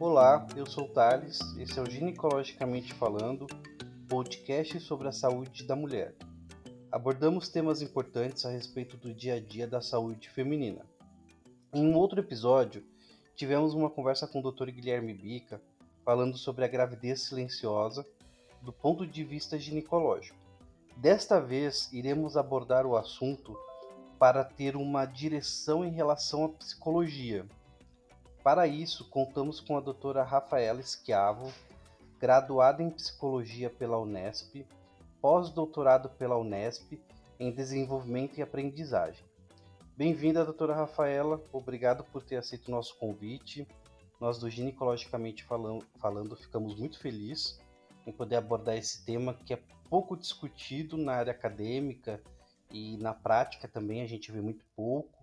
Olá, eu sou o Thales, esse é o Ginecologicamente Falando, podcast sobre a saúde da mulher. Abordamos temas importantes a respeito do dia a dia da saúde feminina. Em um outro episódio, tivemos uma conversa com o Dr. Guilherme Bica falando sobre a gravidez silenciosa do ponto de vista ginecológico. Desta vez, iremos abordar o assunto para ter uma direção em relação à psicologia. Para isso, contamos com a doutora Rafaela Schiavo, graduada em psicologia pela Unesp, pós-doutorado pela Unesp em desenvolvimento e aprendizagem. Bem-vinda, doutora Rafaela, obrigado por ter aceito o nosso convite. Nós do Ginecologicamente falando, falando ficamos muito felizes em poder abordar esse tema que é pouco discutido na área acadêmica e na prática também a gente vê muito pouco.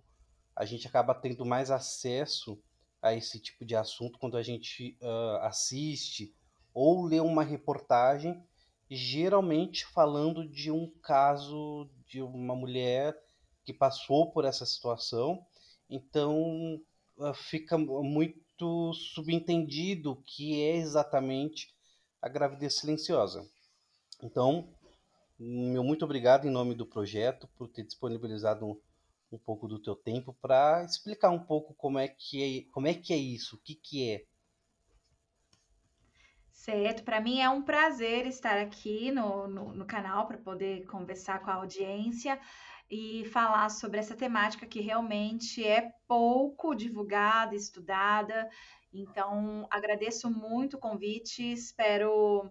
A gente acaba tendo mais acesso a esse tipo de assunto quando a gente uh, assiste ou lê uma reportagem, geralmente falando de um caso de uma mulher que passou por essa situação. Então uh, fica muito subentendido que é exatamente a gravidez silenciosa. Então, meu muito obrigado em nome do projeto por ter disponibilizado um, pouco do teu tempo para explicar um pouco como é que é, como é que é isso, o que que é. Certo, para mim é um prazer estar aqui no, no, no canal para poder conversar com a audiência e falar sobre essa temática que realmente é pouco divulgada, estudada. Então, agradeço muito o convite, espero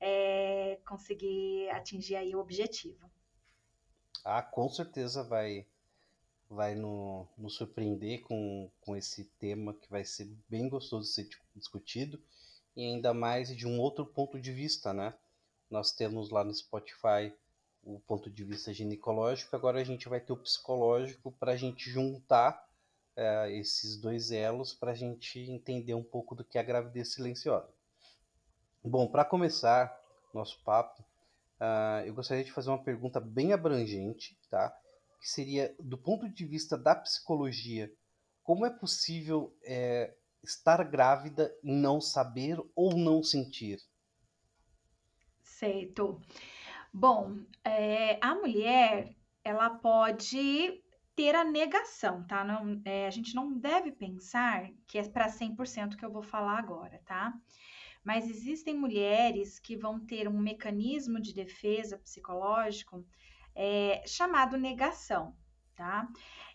é, conseguir atingir aí o objetivo. Ah, com certeza vai vai no, nos surpreender com, com esse tema que vai ser bem gostoso de ser discutido e ainda mais de um outro ponto de vista, né? Nós temos lá no Spotify o ponto de vista ginecológico, agora a gente vai ter o psicológico para a gente juntar é, esses dois elos para a gente entender um pouco do que é a gravidez silenciosa. Bom, para começar nosso papo, uh, eu gostaria de fazer uma pergunta bem abrangente, tá? Que seria, do ponto de vista da psicologia, como é possível é, estar grávida e não saber ou não sentir? Certo. Bom, é, a mulher, ela pode ter a negação, tá? Não, é, a gente não deve pensar que é para 100% que eu vou falar agora, tá? mas existem mulheres que vão ter um mecanismo de defesa psicológico é, chamado negação, tá?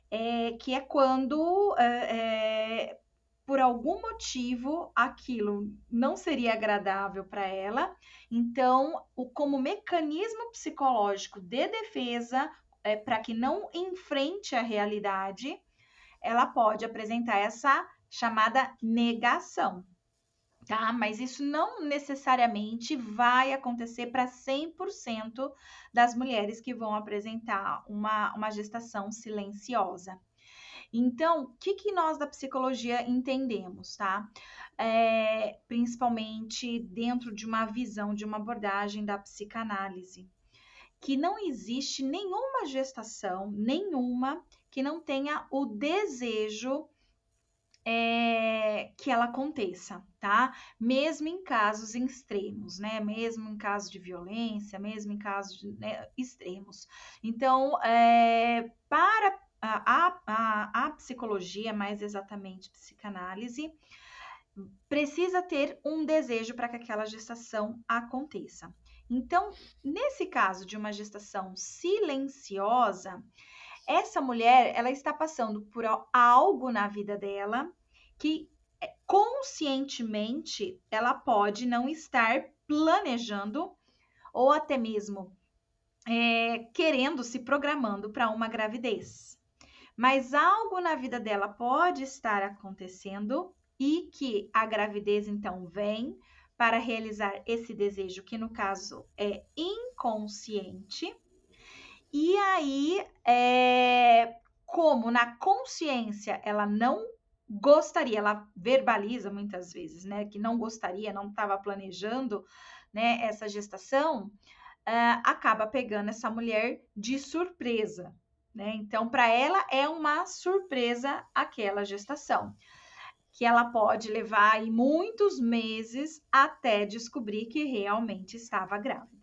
É, que é quando, é, é por algum motivo, aquilo não seria agradável para ela, então, o, como mecanismo psicológico de defesa, é, para que não enfrente a realidade, ela pode apresentar essa chamada negação, tá? Mas isso não necessariamente vai acontecer para 100% das mulheres que vão apresentar uma, uma gestação silenciosa. Então, o que, que nós da psicologia entendemos, tá? É, principalmente dentro de uma visão, de uma abordagem da psicanálise, que não existe nenhuma gestação, nenhuma, que não tenha o desejo é, que ela aconteça, tá? Mesmo em casos extremos, né? Mesmo em casos de violência, mesmo em casos de, né, extremos. Então, é, para a, a, a psicologia, mais exatamente psicanálise, precisa ter um desejo para que aquela gestação aconteça. Então, nesse caso de uma gestação silenciosa, essa mulher ela está passando por algo na vida dela que é, conscientemente ela pode não estar planejando ou até mesmo é, querendo se programando para uma gravidez. Mas algo na vida dela pode estar acontecendo e que a gravidez então vem para realizar esse desejo, que no caso é inconsciente, e aí, é, como na consciência ela não gostaria, ela verbaliza muitas vezes, né, que não gostaria, não estava planejando, né, essa gestação, uh, acaba pegando essa mulher de surpresa, né? Então, para ela é uma surpresa aquela gestação. que ela pode levar aí muitos meses até descobrir que realmente estava grávida.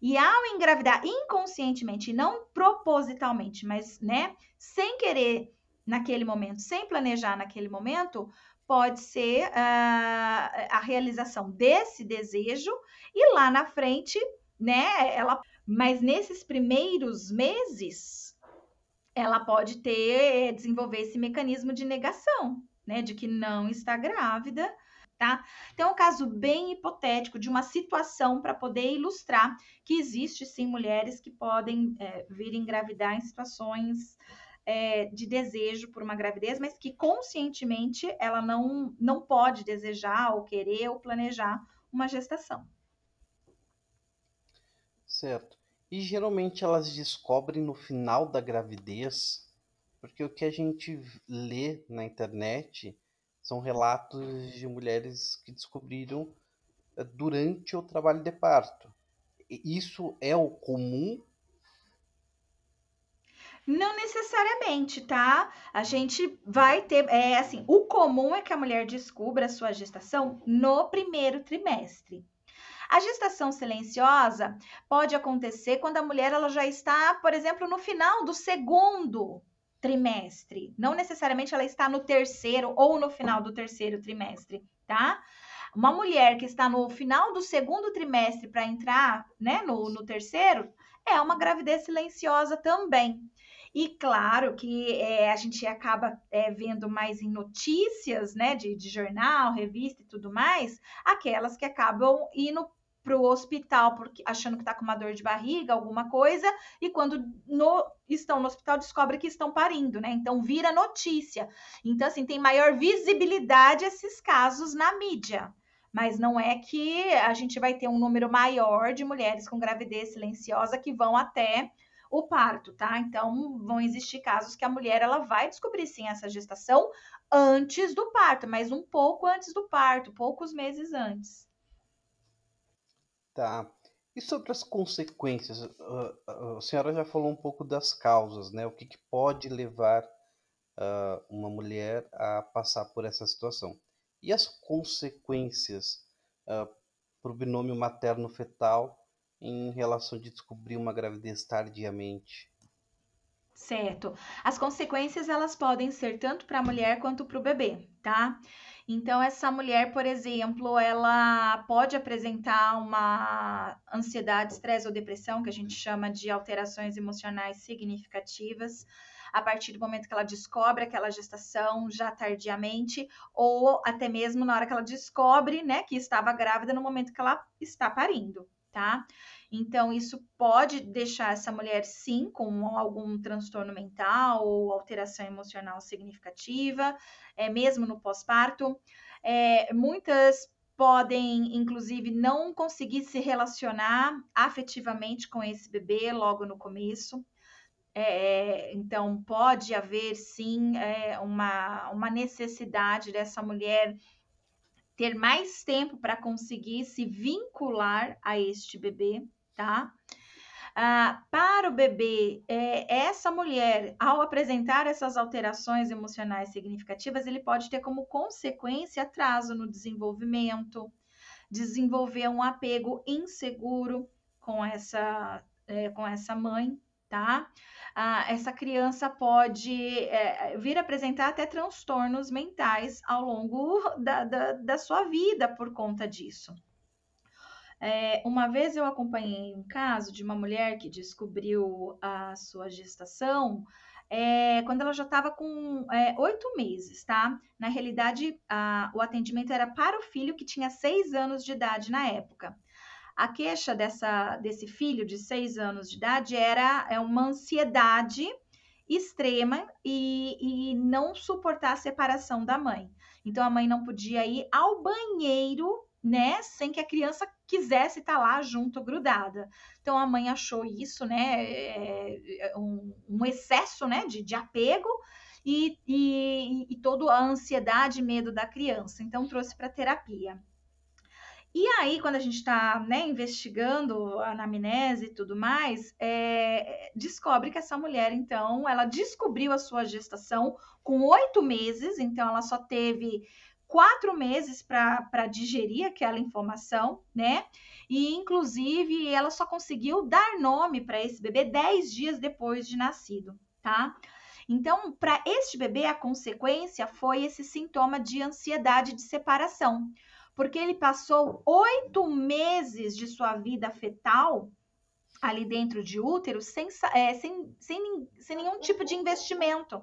E ao engravidar inconscientemente, não propositalmente, mas né, sem querer naquele momento, sem planejar naquele momento, pode ser uh, a realização desse desejo e lá na frente, né, ela, mas nesses primeiros meses, ela pode ter desenvolver esse mecanismo de negação, né, de que não está grávida, tá? Então, é um caso bem hipotético de uma situação para poder ilustrar que existe sim mulheres que podem é, vir engravidar em situações é, de desejo por uma gravidez, mas que conscientemente ela não, não pode desejar ou querer ou planejar uma gestação. Certo. E geralmente elas descobrem no final da gravidez, porque o que a gente lê na internet são relatos de mulheres que descobriram eh, durante o trabalho de parto. Isso é o comum não necessariamente, tá? A gente vai ter, é assim, o comum é que a mulher descubra a sua gestação no primeiro trimestre. A gestação silenciosa pode acontecer quando a mulher ela já está, por exemplo, no final do segundo trimestre. Não necessariamente ela está no terceiro ou no final do terceiro trimestre, tá? Uma mulher que está no final do segundo trimestre para entrar, né, no, no terceiro, é uma gravidez silenciosa também. E claro que é, a gente acaba é, vendo mais em notícias, né, de, de jornal, revista e tudo mais, aquelas que acabam indo para o hospital porque achando que está com uma dor de barriga, alguma coisa, e quando no, estão no hospital descobrem que estão parindo, né? Então vira notícia. Então, assim, tem maior visibilidade esses casos na mídia. Mas não é que a gente vai ter um número maior de mulheres com gravidez silenciosa que vão até o parto, tá? Então, vão existir casos que a mulher ela vai descobrir sim essa gestação antes do parto, mas um pouco antes do parto, poucos meses antes. Tá. E sobre as consequências? A senhora já falou um pouco das causas, né? O que, que pode levar uh, uma mulher a passar por essa situação? E as consequências uh, para o binômio materno-fetal em relação de descobrir uma gravidez tardiamente? Certo. As consequências elas podem ser tanto para a mulher quanto para o bebê, tá? Então essa mulher, por exemplo, ela pode apresentar uma ansiedade, estresse ou depressão, que a gente chama de alterações emocionais significativas a partir do momento que ela descobre aquela gestação já tardiamente, ou até mesmo na hora que ela descobre, né, que estava grávida no momento que ela está parindo tá? Então, isso pode deixar essa mulher, sim, com algum transtorno mental ou alteração emocional significativa, é, mesmo no pós-parto. É, muitas podem, inclusive, não conseguir se relacionar afetivamente com esse bebê logo no começo. É, então, pode haver, sim, é, uma, uma necessidade dessa mulher ter mais tempo para conseguir se vincular a este bebê, tá? Ah, para o bebê, é, essa mulher, ao apresentar essas alterações emocionais significativas, ele pode ter como consequência atraso no desenvolvimento, desenvolver um apego inseguro com essa, é, com essa mãe, tá? Ah, essa criança pode é, vir apresentar até transtornos mentais ao longo da, da, da sua vida por conta disso. É, uma vez eu acompanhei um caso de uma mulher que descobriu a sua gestação é, quando ela já estava com é, oito meses, tá? Na realidade, a, o atendimento era para o filho que tinha seis anos de idade na época. A queixa dessa, desse filho de seis anos de idade era é uma ansiedade extrema e, e não suportar a separação da mãe. Então a mãe não podia ir ao banheiro, né, sem que a criança quisesse estar lá junto, grudada. Então a mãe achou isso, né, é um, um, excesso, né, de, de apego e, e, e toda a ansiedade e medo da criança. Então trouxe para terapia. E aí, quando a gente está né, investigando a anamnese e tudo mais, é, descobre que essa mulher, então, ela descobriu a sua gestação com oito meses, então ela só teve quatro meses para digerir aquela informação, né? E, inclusive, ela só conseguiu dar nome para esse bebê dez dias depois de nascido, tá? Então, para este bebê, a consequência foi esse sintoma de ansiedade de separação, porque ele passou oito meses de sua vida fetal ali dentro de útero sem, é, sem, sem, sem nenhum tipo de investimento,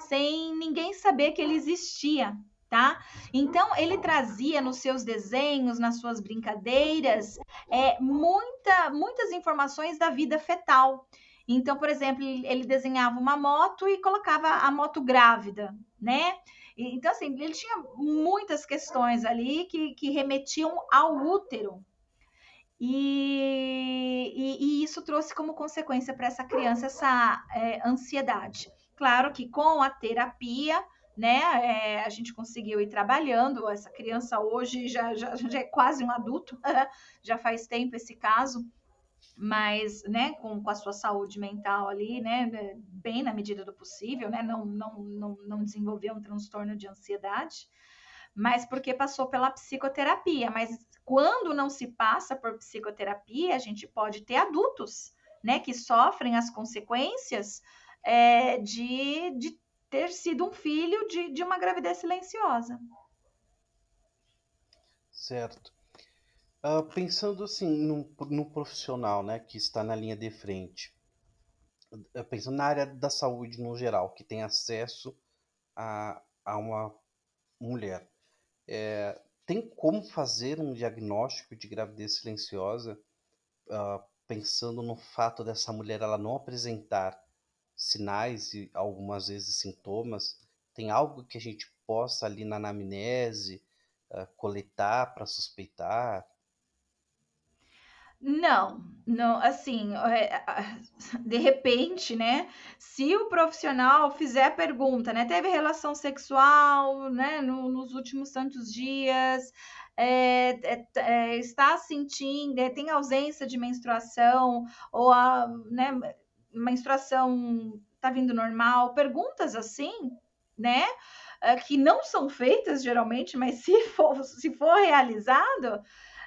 sem ninguém saber que ele existia, tá? Então ele trazia nos seus desenhos, nas suas brincadeiras, é, muita, muitas informações da vida fetal. Então, por exemplo, ele desenhava uma moto e colocava a moto grávida, né? Então, assim, ele tinha muitas questões ali que, que remetiam ao útero. E, e, e isso trouxe como consequência para essa criança essa é, ansiedade. Claro que com a terapia, né, é, a gente conseguiu ir trabalhando. Essa criança hoje já, já, já é quase um adulto, já faz tempo esse caso mas, né, com, com a sua saúde mental ali, né, bem na medida do possível, né, não, não, não, não desenvolveu um transtorno de ansiedade, mas porque passou pela psicoterapia. Mas quando não se passa por psicoterapia, a gente pode ter adultos, né, que sofrem as consequências é, de, de ter sido um filho de, de uma gravidez silenciosa. Certo. Uh, pensando assim no, profissional, né, que está na linha de frente, uh, pensando na área da saúde no geral, que tem acesso a, a uma mulher, é, tem como fazer um diagnóstico de gravidez silenciosa, uh, pensando no fato dessa mulher ela não apresentar sinais e algumas vezes sintomas? Tem algo que a gente possa ali na anamnese coletar para suspeitar? Não, não, assim, é, de repente, né? Se o profissional fizer a pergunta, né? Teve relação sexual, né? No, nos últimos tantos dias, é, é, é está sentindo, é, tem ausência de menstruação, ou a né, menstruação está vindo normal, perguntas assim, né? É, que não são feitas geralmente, mas se for, se for realizado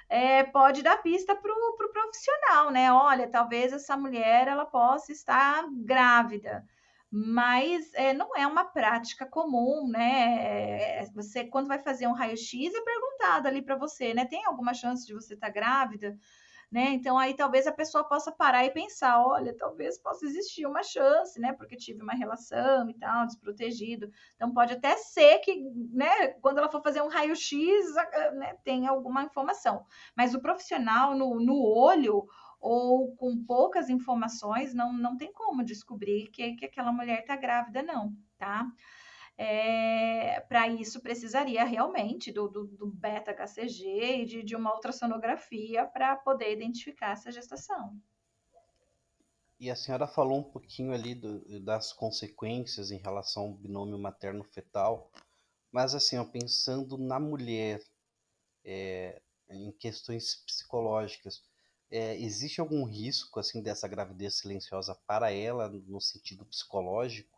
é, pode dar pista para o pro profissional, né? Olha, talvez essa mulher ela possa estar grávida, mas é, não é uma prática comum, né? É, você, quando vai fazer um raio-x, é perguntado ali para você, né? Tem alguma chance de você estar grávida? Né? Então aí talvez a pessoa possa parar e pensar, olha, talvez possa existir uma chance, né? Porque tive uma relação e tal, desprotegido. Então pode até ser que, né, quando ela for fazer um raio-x, né, tenha alguma informação. Mas o profissional no, no olho ou com poucas informações, não, não tem como descobrir que, que aquela mulher está grávida, não, tá? É, para isso precisaria realmente do, do, do beta-HCG e de, de uma ultrassonografia para poder identificar essa gestação. E a senhora falou um pouquinho ali do, das consequências em relação ao binômio materno-fetal, mas assim, ó, pensando na mulher, é, em questões psicológicas, é, existe algum risco assim dessa gravidez silenciosa para ela no sentido psicológico?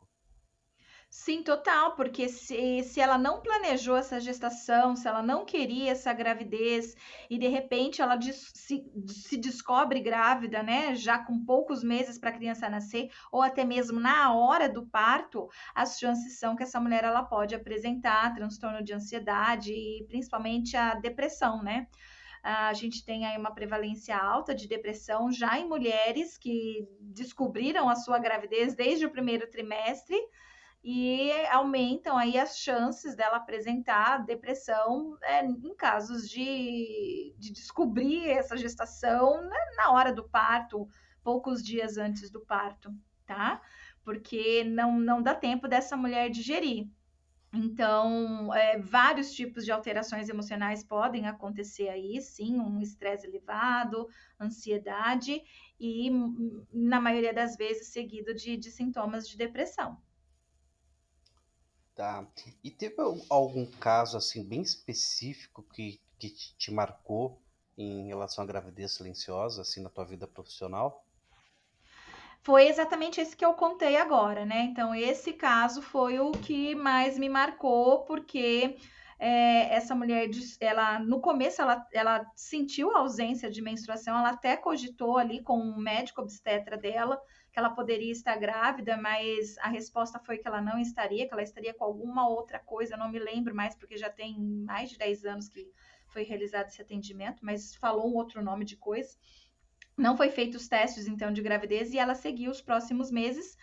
Sim, total, porque se, se ela não planejou essa gestação, se ela não queria essa gravidez e de repente ela se, se descobre grávida, né, já com poucos meses para a criança nascer, ou até mesmo na hora do parto, as chances são que essa mulher ela pode apresentar transtorno de ansiedade e principalmente a depressão, né? A gente tem aí uma prevalência alta de depressão já em mulheres que descobriram a sua gravidez desde o primeiro trimestre e aumentam aí as chances dela apresentar depressão é, em casos de, de descobrir essa gestação né, na hora do parto, poucos dias antes do parto, tá? Porque não, não dá tempo dessa mulher digerir. Então, é, vários tipos de alterações emocionais podem acontecer aí, sim, um estresse elevado, ansiedade e, na maioria das vezes, seguido de, de sintomas de depressão. Tá. E teve algum caso assim bem específico que, que te marcou em relação à gravidez silenciosa, assim, na tua vida profissional? Foi exatamente esse que eu contei agora, né? Então, esse caso foi o que mais me marcou, porque é, essa mulher, ela no começo, ela, ela sentiu a ausência de menstruação, ela até cogitou ali com o médico obstetra dela que ela poderia estar grávida, mas a resposta foi que ela não estaria, que ela estaria com alguma outra coisa, não me lembro mais, porque já tem mais de 10 anos que foi realizado esse atendimento, mas falou um outro nome de coisa. Não foi feito os testes, então, de gravidez, e ela seguiu os próximos meses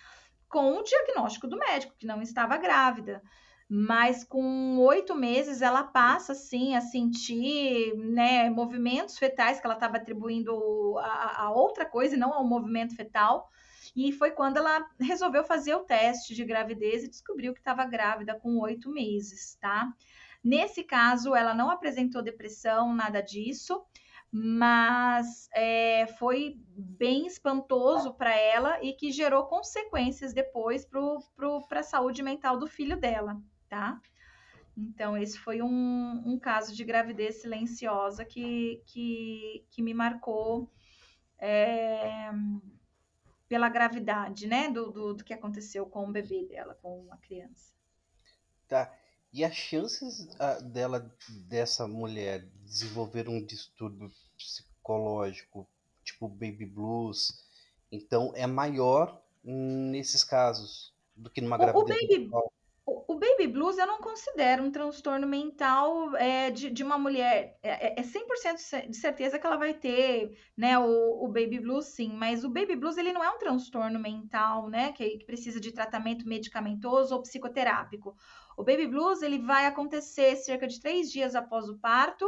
com o diagnóstico do médico, que não estava grávida mas com oito meses ela passa assim a sentir né, movimentos fetais que ela estava atribuindo a, a, outra coisa e não ao movimento fetal. E foi quando ela resolveu fazer o teste de gravidez e descobriu que estava grávida com oito meses, tá? Nesse caso, ela não apresentou depressão, nada disso, mas é, foi bem espantoso para ela e que gerou consequências depois para a saúde mental do filho dela, tá? Então, esse foi um, um caso de gravidez silenciosa que, que, que me marcou é, pela gravidade, né? Do, do, do, que aconteceu com o bebê dela, com a criança. Tá. E as chances uh, dela, dessa mulher, desenvolver um distúrbio psicológico, tipo baby blues, então é maior nesses casos do que numa gravidez. O baby eu não considero um transtorno mental é, de, de, uma mulher. É, é 100% é de certeza que ela vai ter né, o, o, baby blues, sim. Mas o baby blues ele não é um transtorno mental, né? Que, que precisa de tratamento medicamentoso ou psicoterápico. O baby blues ele vai acontecer cerca de três dias após o parto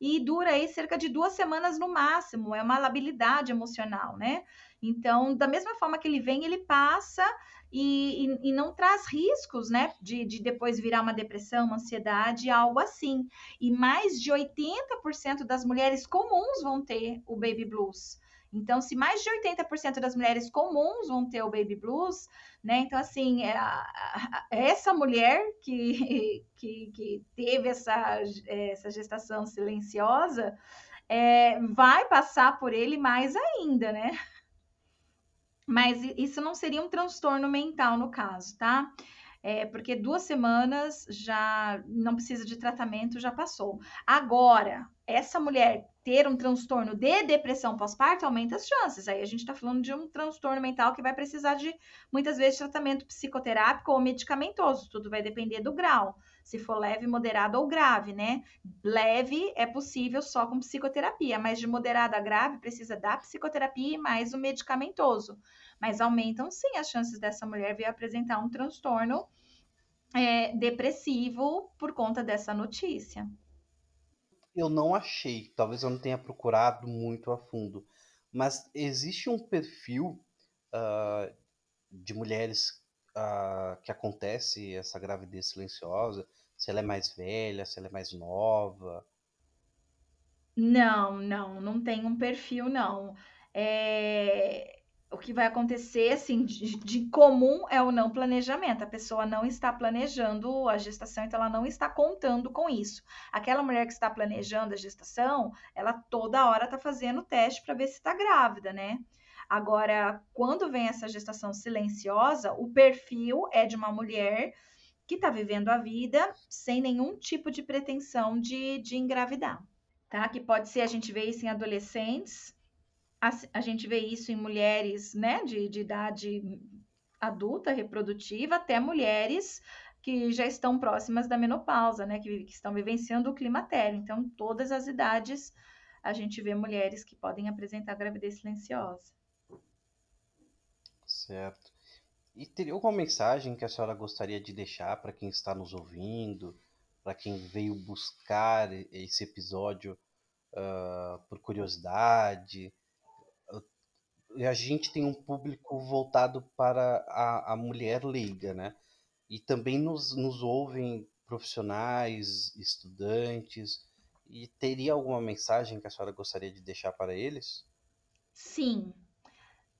e dura aí cerca de duas semanas no máximo. É uma labilidade emocional, né? Então, da mesma forma que ele vem, ele passa e, e, e não traz riscos, né, de, de depois virar uma depressão, uma ansiedade, algo assim. E mais de 80% das mulheres comuns vão ter o baby blues. Então, se mais de 80% das mulheres comuns vão ter o baby blues, né? Então, assim, é, essa mulher que, que, que teve essa, essa gestação silenciosa é, vai passar por ele mais ainda, né? Mas isso não seria um transtorno mental no caso, tá? É, porque duas semanas já não precisa de tratamento, já passou. Agora, essa mulher ter um transtorno de depressão pós-parto aumenta as chances. Aí a gente está falando de um transtorno mental que vai precisar de muitas vezes tratamento psicoterápico ou medicamentoso. Tudo vai depender do grau. Se for leve, moderado ou grave, né? Leve é possível só com psicoterapia, mas de moderado a grave precisa da psicoterapia e mais o medicamentoso mas aumentam sim as chances dessa mulher vir apresentar um transtorno é, depressivo por conta dessa notícia. Eu não achei, talvez eu não tenha procurado muito a fundo, mas existe um perfil uh, de mulheres uh, que acontece essa gravidez silenciosa, se ela é mais velha, se ela é mais nova? Não, não, não tem um perfil, não. É, o que vai acontecer, assim, de, de, comum é o não planejamento. A pessoa não está planejando a gestação, então ela não está contando com isso. Aquela mulher que está planejando a gestação, ela toda hora está fazendo teste para ver se está grávida, né? Agora, quando vem essa gestação silenciosa, o perfil é de uma mulher que está vivendo a vida sem nenhum tipo de pretensão de, de engravidar, tá? Que pode ser, a gente vê isso em adolescentes, a, a gente vê isso em mulheres né, de, de idade adulta, reprodutiva, até mulheres que já estão próximas da menopausa, né, que, que estão vivenciando o climatério. Então, todas as idades, a gente vê mulheres que podem apresentar gravidez silenciosa. Certo. E teria alguma mensagem que a senhora gostaria de deixar para quem está nos ouvindo, para quem veio buscar esse episódio uh, por curiosidade, a gente tem um público voltado para a, a mulher leiga, né? E também nos, nos ouvem profissionais, estudantes. E teria alguma mensagem que a senhora gostaria de deixar para eles? Sim,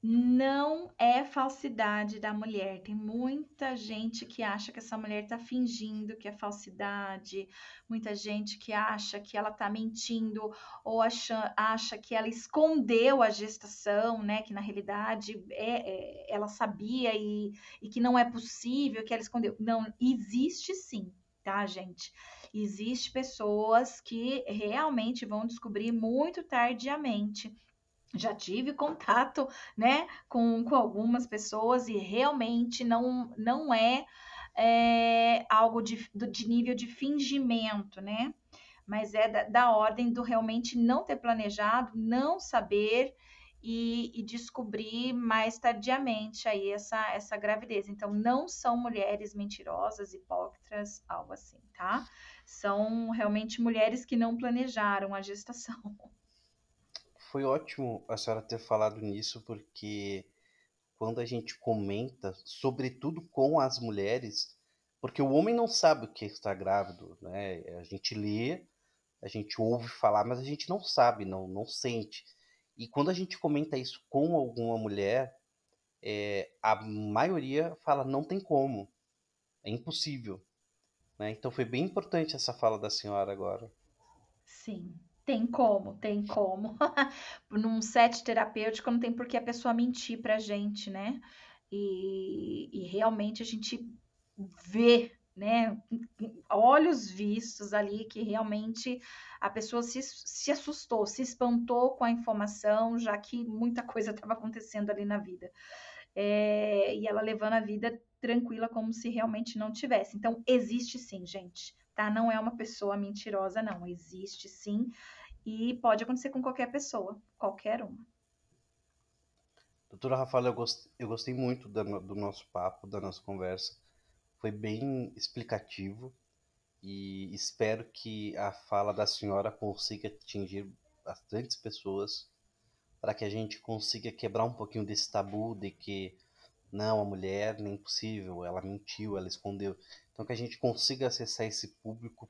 não é falsidade da mulher. Tem muita gente que acha que essa mulher está fingindo que é falsidade, muita gente que acha que ela está mentindo ou acha, acha que ela escondeu a gestação, né? Que na realidade é, é ela sabia e, e que não é possível que ela escondeu. Não, existe sim. Tá? tá, gente? Existem pessoas que realmente vão descobrir muito tardiamente já tive contato, né, com, com algumas pessoas e realmente não, não é, é algo de, de nível de fingimento, né? Mas é da, da ordem do realmente não ter planejado, não saber e, e, descobrir mais tardiamente aí essa, essa gravidez. Então, não são mulheres mentirosas, hipócritas, algo assim, tá? São realmente mulheres que não planejaram a gestação. foi ótimo a senhora ter falado nisso, porque quando a gente comenta, sobretudo com as mulheres, porque o homem não sabe o que está grávido, né? A gente lê, a gente ouve falar, mas a gente não sabe, não, não sente. E quando a gente comenta isso com alguma mulher, é, a maioria fala não tem como, é impossível. Né? Então foi bem importante essa fala da senhora agora. Sim, tem como, tem como. Num set terapêutico não tem por que a pessoa mentir pra gente, né? E, e realmente a gente vê, né? Olhos vistos ali que realmente a pessoa se, se assustou, se espantou com a informação, já que muita coisa estava acontecendo ali na vida. É, e ela levando a vida tranquila como se realmente não tivesse. Então, existe sim, gente, tá? Não é uma pessoa mentirosa, não. Existe sim. E pode acontecer com qualquer pessoa, qualquer uma. Doutora Rafaela, eu, gost, eu gostei muito da, do nosso papo, da nossa conversa. Foi bem explicativo e espero que a fala da senhora consiga atingir bastantes pessoas para que a gente consiga quebrar um pouquinho desse tabu de que não, a mulher nem possível, ela mentiu, ela escondeu. Então que a gente consiga acessar esse público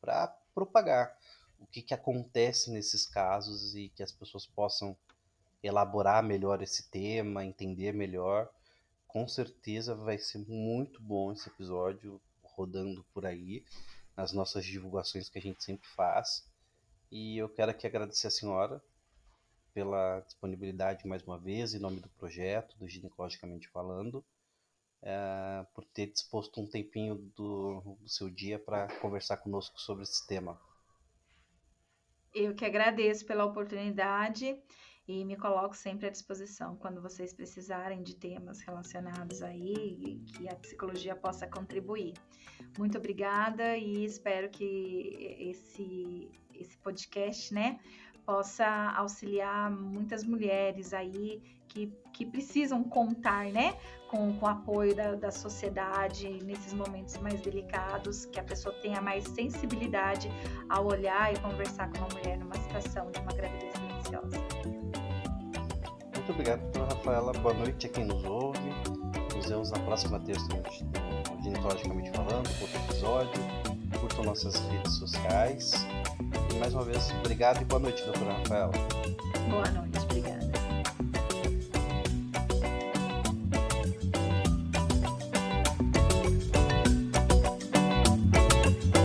para propagar o que, que acontece nesses casos e que as pessoas possam elaborar melhor esse tema, entender melhor. Com certeza vai ser muito bom esse episódio rodando por aí, nas nossas divulgações que a gente sempre faz. E eu quero aqui agradecer a senhora pela disponibilidade mais uma vez, em nome do projeto, do Ginecologicamente Falando, é, por ter disposto um tempinho do, do seu dia para conversar conosco sobre esse tema. Eu que agradeço pela oportunidade e me coloco sempre à disposição quando vocês precisarem de temas relacionados aí que a psicologia possa contribuir. Muito obrigada e espero que esse esse podcast, né, possa auxiliar muitas mulheres aí que, que precisam contar, né, com, com o apoio da, da sociedade nesses momentos mais delicados, que a pessoa tenha mais sensibilidade ao olhar e conversar com uma mulher numa situação de uma gravidez silenciosa. Muito obrigado, doutora Rafaela. Boa noite a quem nos ouve. Nos vemos na próxima terça Ginecologicamente Falando, outro episódio. Curtam nossas redes sociais. Mais uma vez, obrigado e boa noite, doutora Rafaela. Boa noite.